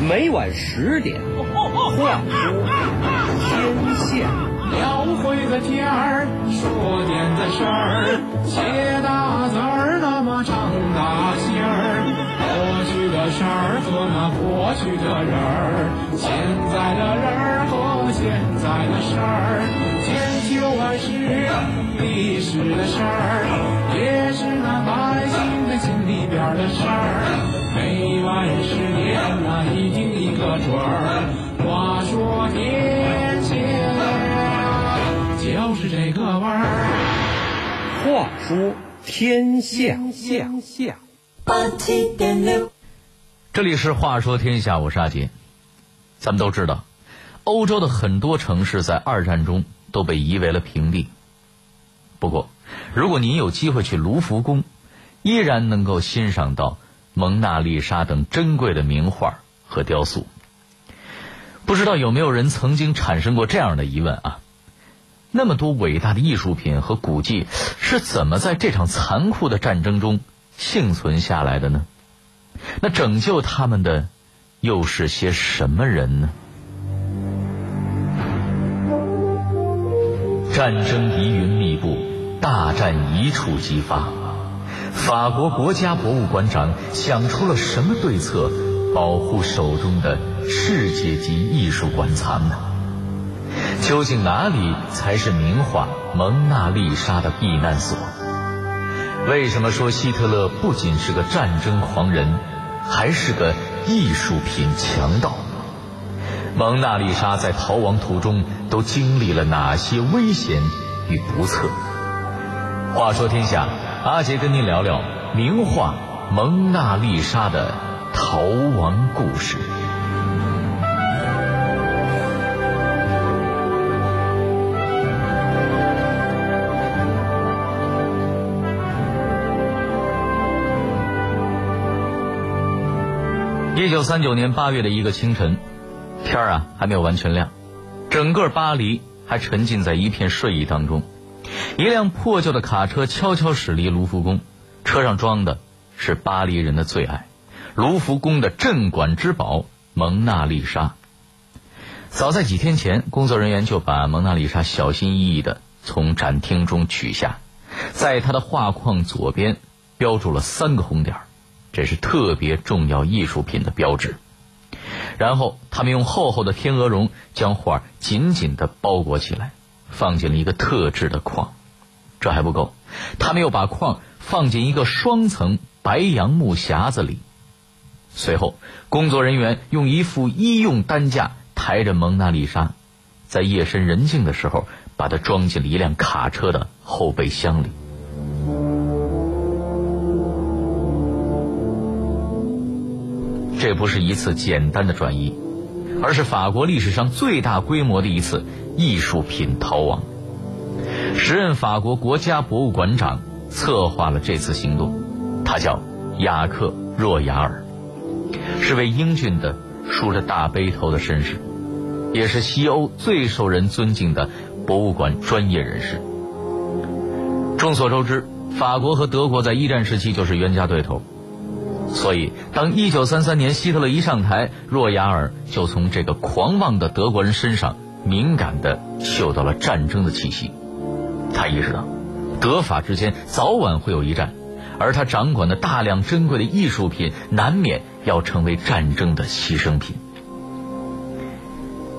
每晚十点，话出天下。描绘个天儿，说点的事儿，写大字儿，那么长大心儿。过去的事儿和那过去的人儿，现在的人儿和现在的事儿，千秋万世历史的事儿，也是那百姓的心里边的事儿。每晚十点那一定一个准儿。话说天下就是这个味儿。话说天下，天下。八七点六，这里是《话说天下》，我是阿杰。咱们都知道，欧洲的很多城市在二战中都被夷为了平地。不过，如果您有机会去卢浮宫，依然能够欣赏到蒙娜丽莎等珍贵的名画和雕塑。不知道有没有人曾经产生过这样的疑问啊？那么多伟大的艺术品和古迹是怎么在这场残酷的战争中幸存下来的呢？那拯救他们的又是些什么人呢？战争疑云密布，大战一触即发。法国国家博物馆长想出了什么对策，保护手中的世界级艺术馆藏呢？究竟哪里才是名画《蒙娜丽莎》的避难所？为什么说希特勒不仅是个战争狂人，还是个艺术品强盗？蒙娜丽莎在逃亡途中都经历了哪些危险与不测？话说天下，阿杰跟您聊聊名画《蒙娜丽莎》的逃亡故事。一九三九年八月的一个清晨，天儿啊还没有完全亮，整个巴黎还沉浸在一片睡意当中。一辆破旧的卡车悄悄驶离卢浮宫，车上装的是巴黎人的最爱——卢浮宫的镇馆之宝《蒙娜丽莎》。早在几天前，工作人员就把蒙娜丽莎小心翼翼地从展厅中取下，在它的画框左边标注了三个红点儿。这是特别重要艺术品的标志。然后，他们用厚厚的天鹅绒将画紧紧地包裹起来，放进了一个特制的框。这还不够，他们又把矿放进一个双层白杨木匣子里。随后，工作人员用一副医用担架抬着蒙娜丽莎，在夜深人静的时候，把它装进了一辆卡车的后备箱里。这不是一次简单的转移，而是法国历史上最大规模的一次艺术品逃亡。时任法国国家博物馆长策划了这次行动，他叫雅克·若雅尔，是位英俊的、梳着大背头的绅士，也是西欧最受人尊敬的博物馆专业人士。众所周知，法国和德国在一战时期就是冤家对头。所以，当一九三三年希特勒一上台，若雅尔就从这个狂妄的德国人身上敏感地嗅到了战争的气息。他意识到，德法之间早晚会有一战，而他掌管的大量珍贵的艺术品，难免要成为战争的牺牲品。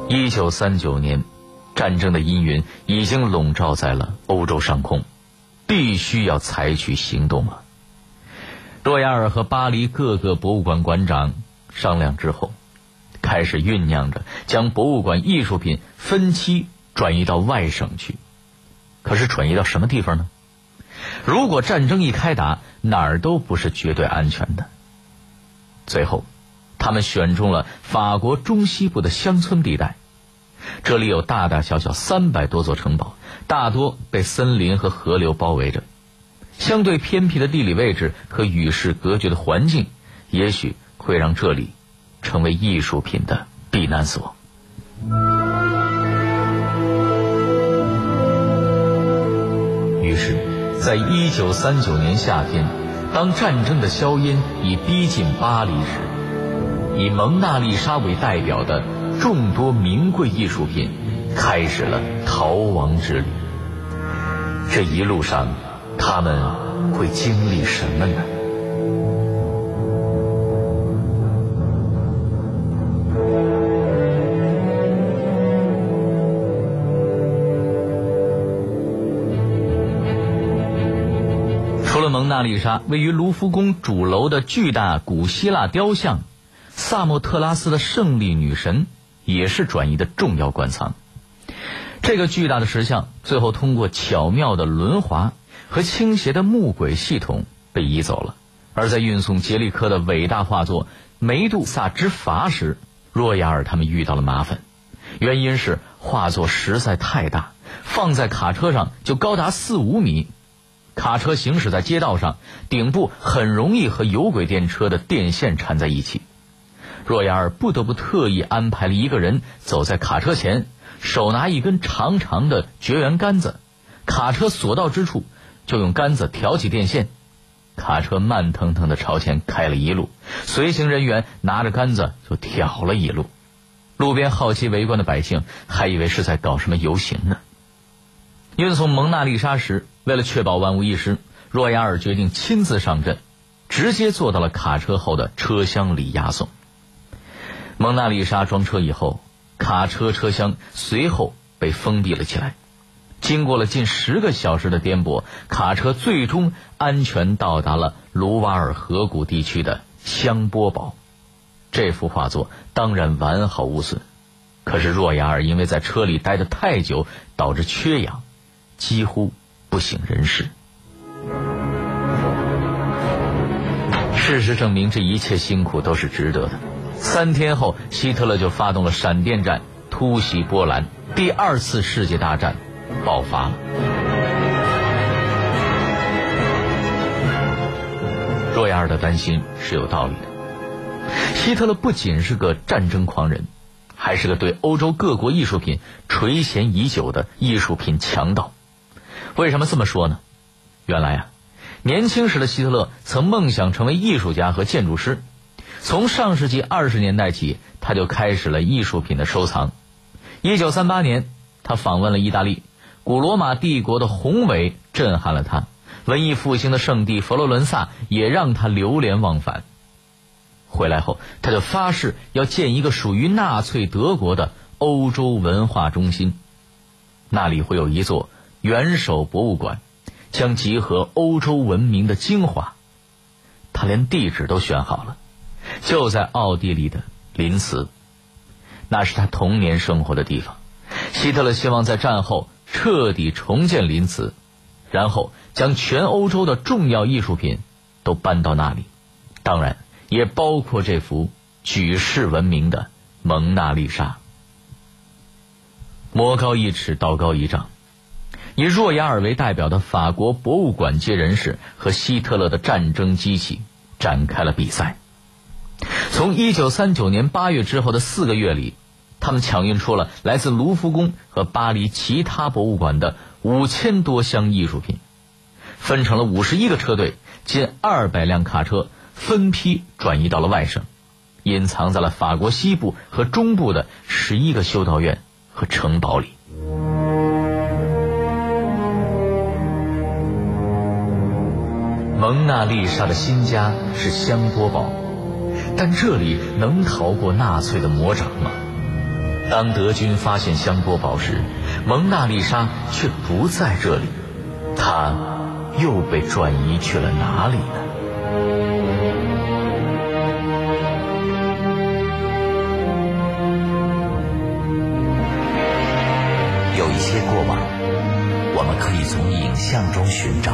一九三九年，战争的阴云已经笼罩在了欧洲上空，必须要采取行动了。若亚尔和巴黎各个博物馆馆长商量之后，开始酝酿着将博物馆艺术品分期转移到外省去。可是转移到什么地方呢？如果战争一开打，哪儿都不是绝对安全的。最后，他们选中了法国中西部的乡村地带，这里有大大小小三百多座城堡，大多被森林和河流包围着。相对偏僻的地理位置和与世隔绝的环境，也许会让这里成为艺术品的避难所。于是，在一九三九年夏天，当战争的硝烟已逼近巴黎时，以蒙娜丽莎为代表的众多名贵艺术品开始了逃亡之旅。这一路上，他们会经历什么呢？丽莎，位于卢浮宫主楼的巨大古希腊雕像萨莫特拉斯的胜利女神，也是转移的重要馆藏。这个巨大的石像最后通过巧妙的轮滑和倾斜的木轨系统被移走了。而在运送杰利科的伟大画作《梅杜萨之筏》时，若亚尔他们遇到了麻烦，原因是画作实在太大，放在卡车上就高达四五米。卡车行驶在街道上，顶部很容易和有轨电车的电线缠在一起。若雅尔不得不特意安排了一个人走在卡车前，手拿一根长长的绝缘杆子，卡车所到之处就用杆子挑起电线。卡车慢腾腾地朝前开了一路，随行人员拿着杆子就挑了一路。路边好奇围观的百姓还以为是在搞什么游行呢。运送蒙娜丽莎时，为了确保万无一失，若亚尔决定亲自上阵，直接坐到了卡车后的车厢里押送。蒙娜丽莎装车以后，卡车车厢随后被封闭了起来。经过了近十个小时的颠簸，卡车最终安全到达了卢瓦尔河谷地区的香波堡。这幅画作当然完好无损，可是若雅尔因为在车里待得太久，导致缺氧，几乎不省人事。事实证明，这一切辛苦都是值得的。三天后，希特勒就发动了闪电战，突袭波兰，第二次世界大战。爆发了。若亚尔的担心是有道理的。希特勒不仅是个战争狂人，还是个对欧洲各国艺术品垂涎已久的艺术品强盗。为什么这么说呢？原来啊，年轻时的希特勒曾梦想成为艺术家和建筑师。从上世纪二十年代起，他就开始了艺术品的收藏。一九三八年，他访问了意大利。古罗马帝国的宏伟震撼了他，文艺复兴的圣地佛罗伦萨也让他流连忘返。回来后，他就发誓要建一个属于纳粹德国的欧洲文化中心，那里会有一座元首博物馆，将集合欧洲文明的精华。他连地址都选好了，就在奥地利的林茨，那是他童年生活的地方。希特勒希望在战后。彻底重建林茨，然后将全欧洲的重要艺术品都搬到那里，当然也包括这幅举世闻名的《蒙娜丽莎》。魔高一尺，道高一丈，以若亚尔为代表的法国博物馆界人士和希特勒的战争机器展开了比赛。从一九三九年八月之后的四个月里。他们抢运出了来自卢浮宫和巴黎其他博物馆的五千多箱艺术品，分成了五十一个车队，近二百辆卡车，分批转移到了外省，隐藏在了法国西部和中部的十一个修道院和城堡里。蒙娜丽莎的新家是香波堡，但这里能逃过纳粹的魔掌吗？当德军发现香波堡时，蒙娜丽莎却不在这里，她又被转移去了哪里呢？有一些过往，我们可以从影像中寻找；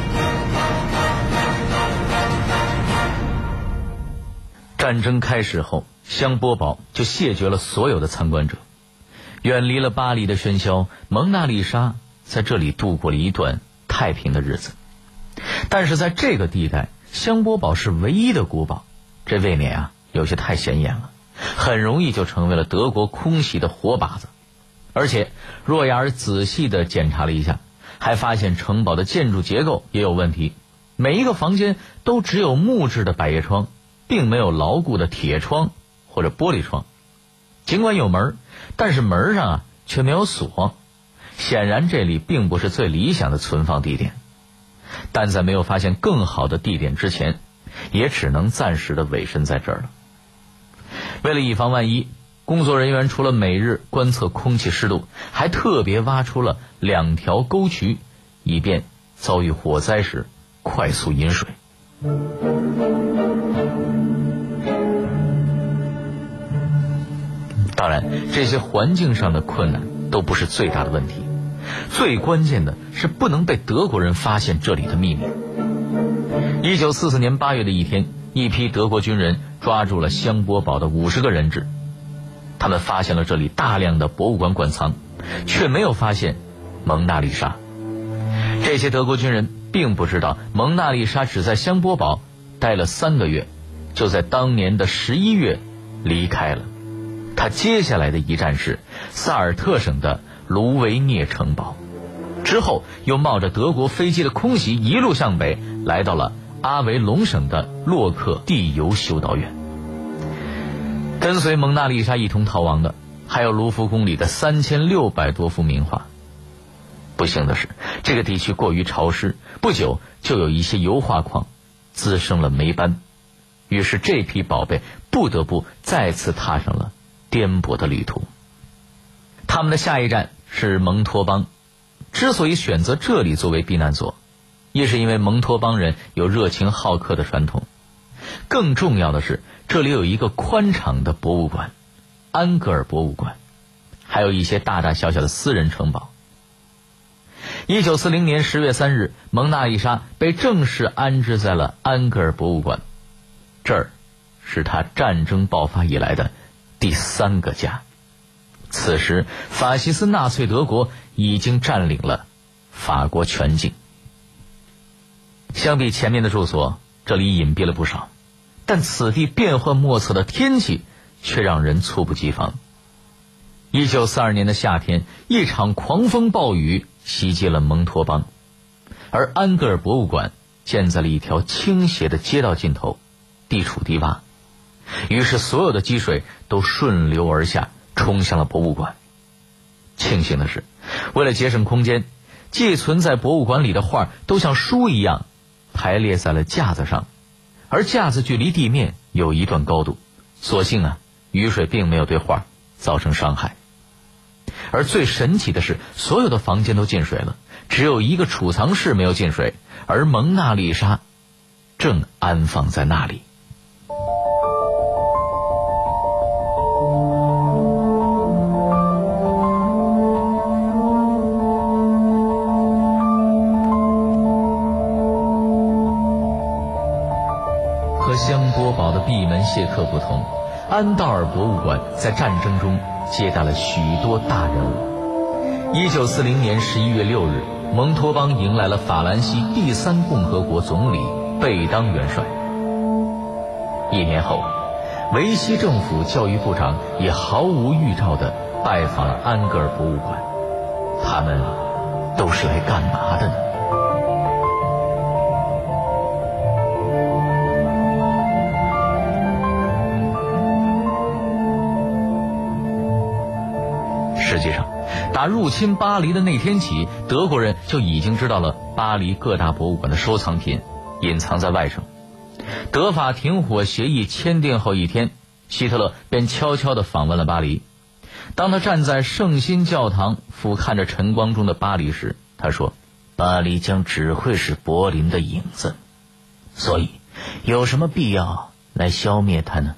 战争开始后，香波堡就谢绝了所有的参观者。远离了巴黎的喧嚣，蒙娜丽莎在这里度过了一段太平的日子。但是在这个地带，香波堡是唯一的古堡，这未免啊有些太显眼了，很容易就成为了德国空袭的活靶子。而且若亚尔仔细的检查了一下，还发现城堡的建筑结构也有问题，每一个房间都只有木质的百叶窗，并没有牢固的铁窗或者玻璃窗。尽管有门，但是门上啊却没有锁，显然这里并不是最理想的存放地点。但在没有发现更好的地点之前，也只能暂时的委身在这儿了。为了以防万一，工作人员除了每日观测空气湿度，还特别挖出了两条沟渠，以便遭遇火灾时快速饮水。当然，这些环境上的困难都不是最大的问题，最关键的是不能被德国人发现这里的秘密。一九四四年八月的一天，一批德国军人抓住了香波堡的五十个人质，他们发现了这里大量的博物馆馆藏，却没有发现蒙娜丽莎。这些德国军人并不知道蒙娜丽莎只在香波堡待了三个月，就在当年的十一月离开了。他接下来的一站是萨尔特省的卢维涅城堡，之后又冒着德国飞机的空袭，一路向北，来到了阿维隆省的洛克地油修道院。跟随蒙娜丽莎一同逃亡的，还有卢浮宫里的三千六百多幅名画。不幸的是，这个地区过于潮湿，不久就有一些油画框滋生了霉斑，于是这批宝贝不得不再次踏上了。颠簸的旅途。他们的下一站是蒙托邦。之所以选择这里作为避难所，一是因为蒙托邦人有热情好客的传统，更重要的是这里有一个宽敞的博物馆——安格尔博物馆，还有一些大大小小的私人城堡。一九四零年十月三日，蒙娜丽莎被正式安置在了安格尔博物馆，这儿是他战争爆发以来的。第三个家。此时，法西斯纳粹德国已经占领了法国全境。相比前面的住所，这里隐蔽了不少，但此地变幻莫测的天气却让人猝不及防。一九四二年的夏天，一场狂风暴雨袭击了蒙托邦，而安格尔博物馆建在了一条倾斜的街道尽头，地处低洼。于是，所有的积水都顺流而下，冲向了博物馆。庆幸的是，为了节省空间，寄存在博物馆里的画都像书一样排列在了架子上，而架子距离地面有一段高度。所幸啊，雨水并没有对画造成伤害。而最神奇的是，所有的房间都进水了，只有一个储藏室没有进水，而蒙娜丽莎正安放在那里。和香波堡的闭门谢客不同，安道尔博物馆在战争中接待了许多大人物。一九四零年十一月六日，蒙托邦迎来了法兰西第三共和国总理贝当元帅。一年后，维希政府教育部长也毫无预兆地拜访了安格尔博物馆。他们都是来干嘛的呢？实际上，打入侵巴黎的那天起，德国人就已经知道了巴黎各大博物馆的收藏品隐藏在外省。德法停火协议签订后一天，希特勒便悄悄地访问了巴黎。当他站在圣心教堂俯瞰着晨光中的巴黎时，他说：“巴黎将只会是柏林的影子，所以有什么必要来消灭它呢？”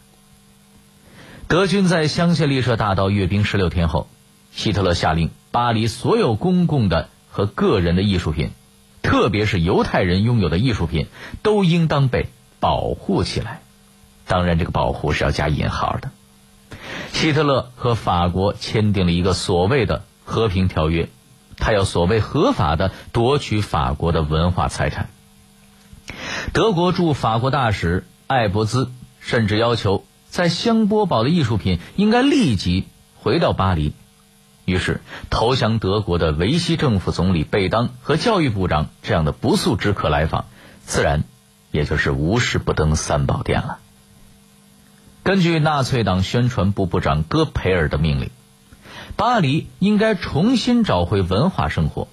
德军在香榭丽舍大道阅兵十六天后。希特勒下令，巴黎所有公共的和个人的艺术品，特别是犹太人拥有的艺术品，都应当被保护起来。当然，这个保护是要加引号的。希特勒和法国签订了一个所谓的和平条约，他要所谓合法的夺取法国的文化财产。德国驻法国大使艾伯兹甚至要求，在香波堡的艺术品应该立即回到巴黎。于是，投降德国的维希政府总理贝当和教育部长这样的不速之客来访，自然也就是无事不登三宝殿了。根据纳粹党宣传部部长戈培尔的命令，巴黎应该重新找回文化生活。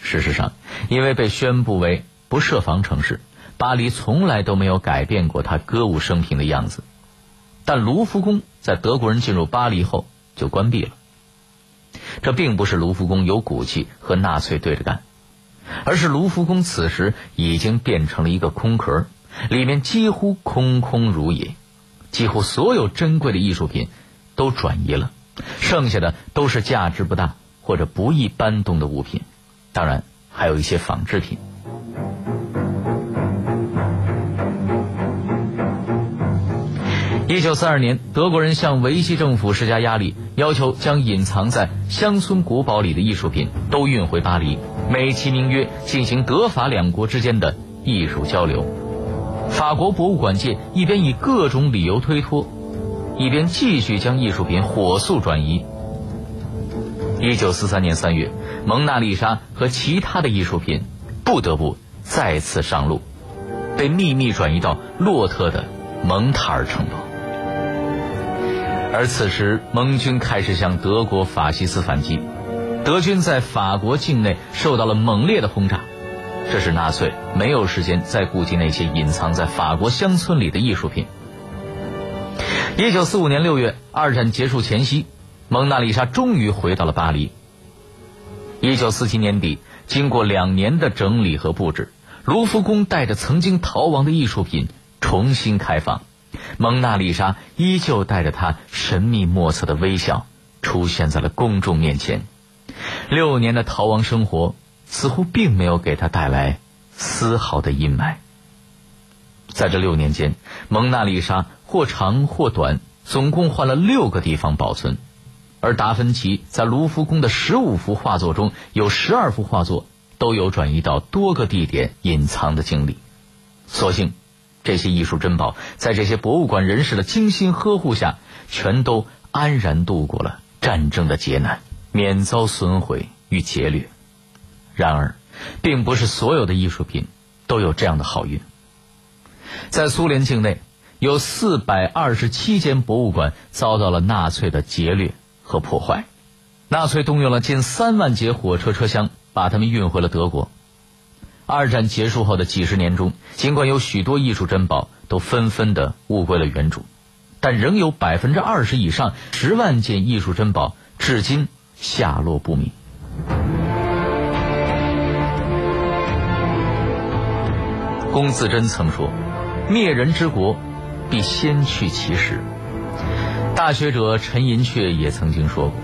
事实上，因为被宣布为不设防城市，巴黎从来都没有改变过它歌舞升平的样子。但卢浮宫在德国人进入巴黎后就关闭了。这并不是卢浮宫有骨气和纳粹对着干，而是卢浮宫此时已经变成了一个空壳，里面几乎空空如也，几乎所有珍贵的艺术品都转移了，剩下的都是价值不大或者不易搬动的物品，当然还有一些仿制品。一九四二年，德国人向维希政府施加压力，要求将隐藏在乡村古堡里的艺术品都运回巴黎，美其名曰进行德法两国之间的艺术交流。法国博物馆界一边以各种理由推脱，一边继续将艺术品火速转移。一九四三年三月，蒙娜丽莎和其他的艺术品不得不再次上路，被秘密转移到洛特的蒙塔尔城堡。而此时，盟军开始向德国法西斯反击，德军在法国境内受到了猛烈的轰炸，这使纳粹没有时间再顾及那些隐藏在法国乡村里的艺术品。一九四五年六月，二战结束前夕，蒙娜丽莎终于回到了巴黎。一九四七年底，经过两年的整理和布置，卢浮宫带着曾经逃亡的艺术品重新开放。蒙娜丽莎依旧带着她神秘莫测的微笑出现在了公众面前。六年的逃亡生活似乎并没有给她带来丝毫的阴霾。在这六年间，蒙娜丽莎或长或短，总共换了六个地方保存，而达芬奇在卢浮宫的十五幅画作中有十二幅画作都有转移到多个地点隐藏的经历。所幸。这些艺术珍宝在这些博物馆人士的精心呵护下，全都安然度过了战争的劫难，免遭损毁与劫掠。然而，并不是所有的艺术品都有这样的好运。在苏联境内，有四百二十七间博物馆遭到了纳粹的劫掠和破坏，纳粹动用了近三万节火车车厢，把它们运回了德国。二战结束后的几十年中，尽管有许多艺术珍宝都纷纷的物归了原主，但仍有百分之二十以上十万件艺术珍宝至今下落不明。龚自珍曾说：“灭人之国，必先去其实。”大学者陈寅恪也曾经说过：“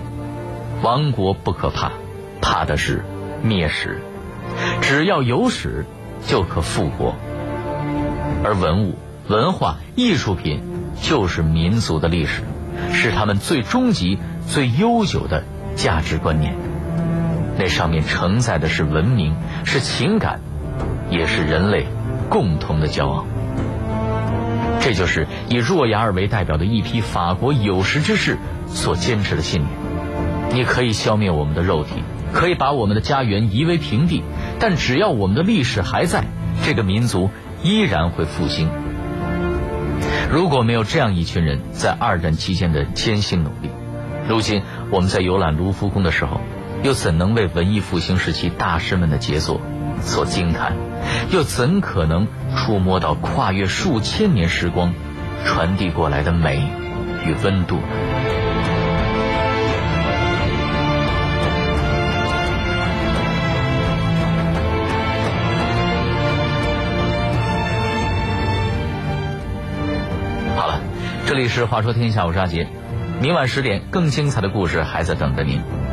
亡国不可怕，怕的是灭史。”只要有史，就可复国。而文物、文化、艺术品，就是民族的历史，是他们最终极、最悠久的价值观念。那上面承载的是文明，是情感，也是人类共同的骄傲。这就是以若雅尔为代表的一批法国有识之士所坚持的信念。你可以消灭我们的肉体。可以把我们的家园夷为平地，但只要我们的历史还在，这个民族依然会复兴。如果没有这样一群人在二战期间的艰辛努力，如今我们在游览卢浮宫的时候，又怎能为文艺复兴时期大师们的杰作所惊叹？又怎可能触摸到跨越数千年时光传递过来的美与温度呢？这里是《话说天下》，我是阿杰。明晚十点，更精彩的故事还在等着您。